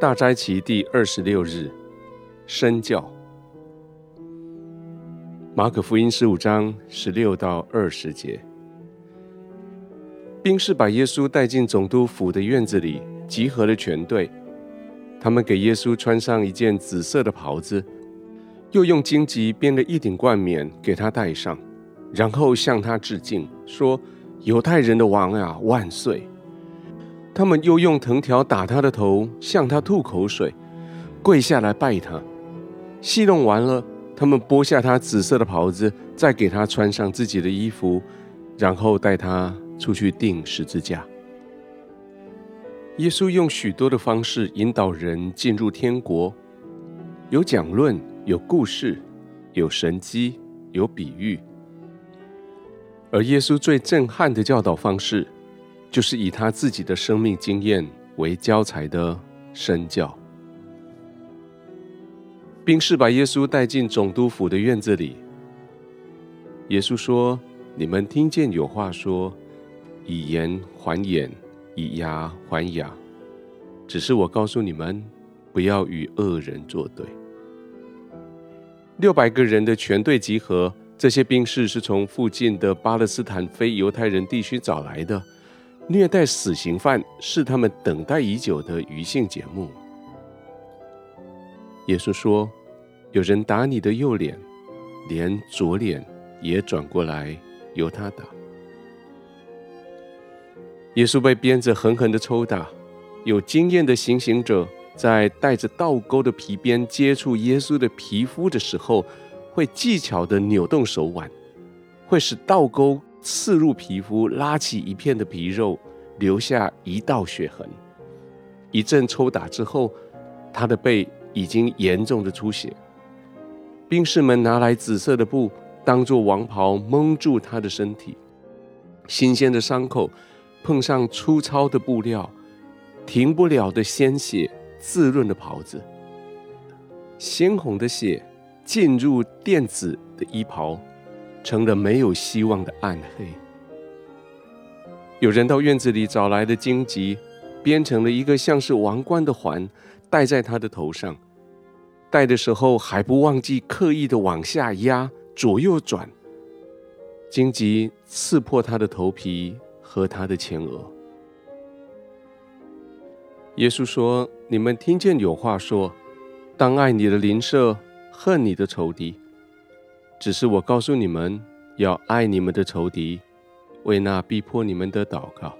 大斋期第二十六日，身教。马可福音十五章十六到二十节，兵士把耶稣带进总督府的院子里，集合了全队。他们给耶稣穿上一件紫色的袍子，又用荆棘编了一顶冠冕给他戴上，然后向他致敬，说：“犹太人的王啊，万岁！”他们又用藤条打他的头，向他吐口水，跪下来拜他。戏弄完了，他们剥下他紫色的袍子，再给他穿上自己的衣服，然后带他出去钉十字架。耶稣用许多的方式引导人进入天国，有讲论，有故事，有神迹，有比喻。而耶稣最震撼的教导方式，就是以他自己的生命经验为教材的身教。兵士把耶稣带进总督府的院子里。耶稣说：“你们听见有话说，以眼还眼，以牙还牙。只是我告诉你们，不要与恶人作对。”六百个人的全队集合，这些兵士是从附近的巴勒斯坦非犹太人地区找来的。虐待死刑犯是他们等待已久的余兴节目。耶稣说：“有人打你的右脸，连左脸也转过来由他打。”耶稣被鞭子狠狠的抽打，有经验的行刑者在带着倒钩的皮鞭接触耶稣的皮肤的时候，会技巧的扭动手腕，会使倒钩。刺入皮肤，拉起一片的皮肉，留下一道血痕。一阵抽打之后，他的背已经严重的出血。兵士们拿来紫色的布当做王袍蒙住他的身体。新鲜的伤口碰上粗糙的布料，停不了的鲜血滋润了袍子。鲜红的血进入靛紫的衣袍。成了没有希望的暗黑。有人到院子里找来的荆棘，编成了一个像是王冠的环，戴在他的头上。戴的时候还不忘记刻意的往下压，左右转。荆棘刺破他的头皮和他的前额。耶稣说：“你们听见有话说，当爱你的邻舍，恨你的仇敌。”只是我告诉你们，要爱你们的仇敌，为那逼迫你们的祷告。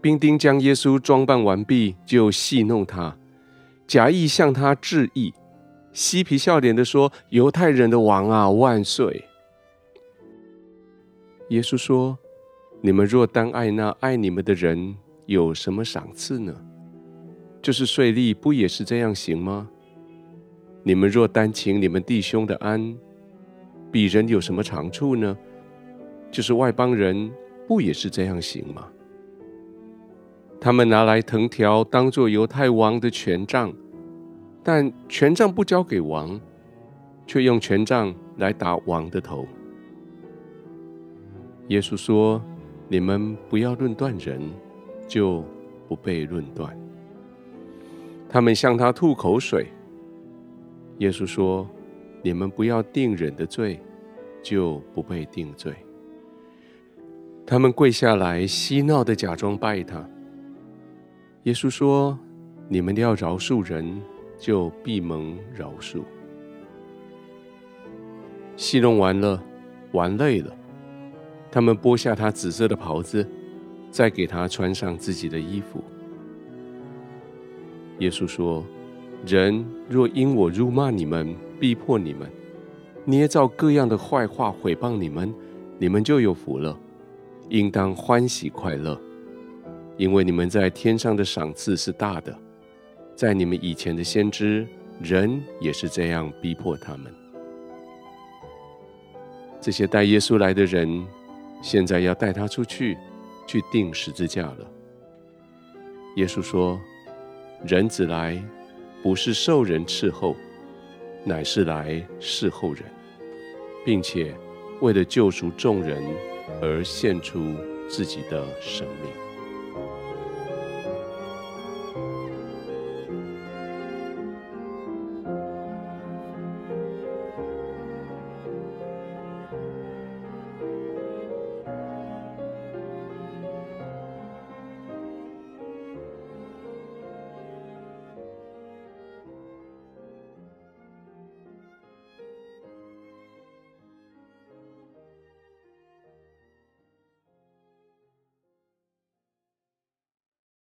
兵丁将耶稣装扮完毕，就戏弄他，假意向他致意，嬉皮笑脸地说：“犹太人的王啊，万岁！”耶稣说：“你们若单爱那爱你们的人，有什么赏赐呢？就是税吏不也是这样行吗？”你们若单请你们弟兄的安，彼人有什么长处呢？就是外邦人不也是这样行吗？他们拿来藤条当作犹太王的权杖，但权杖不交给王，却用权杖来打王的头。耶稣说：“你们不要论断人，就不被论断。”他们向他吐口水。耶稣说：“你们不要定人的罪，就不被定罪。”他们跪下来，嬉闹的假装拜他。耶稣说：“你们要饶恕人，就必蒙饶恕。”戏弄完了，玩累了，他们剥下他紫色的袍子，再给他穿上自己的衣服。耶稣说。人若因我辱骂你们、逼迫你们、捏造各样的坏话毁谤你们，你们就有福了，应当欢喜快乐，因为你们在天上的赏赐是大的。在你们以前的先知，人也是这样逼迫他们。这些带耶稣来的人，现在要带他出去，去钉十字架了。耶稣说：“人子来。”不是受人伺候，乃是来伺候人，并且为了救赎众人而献出自己的生命。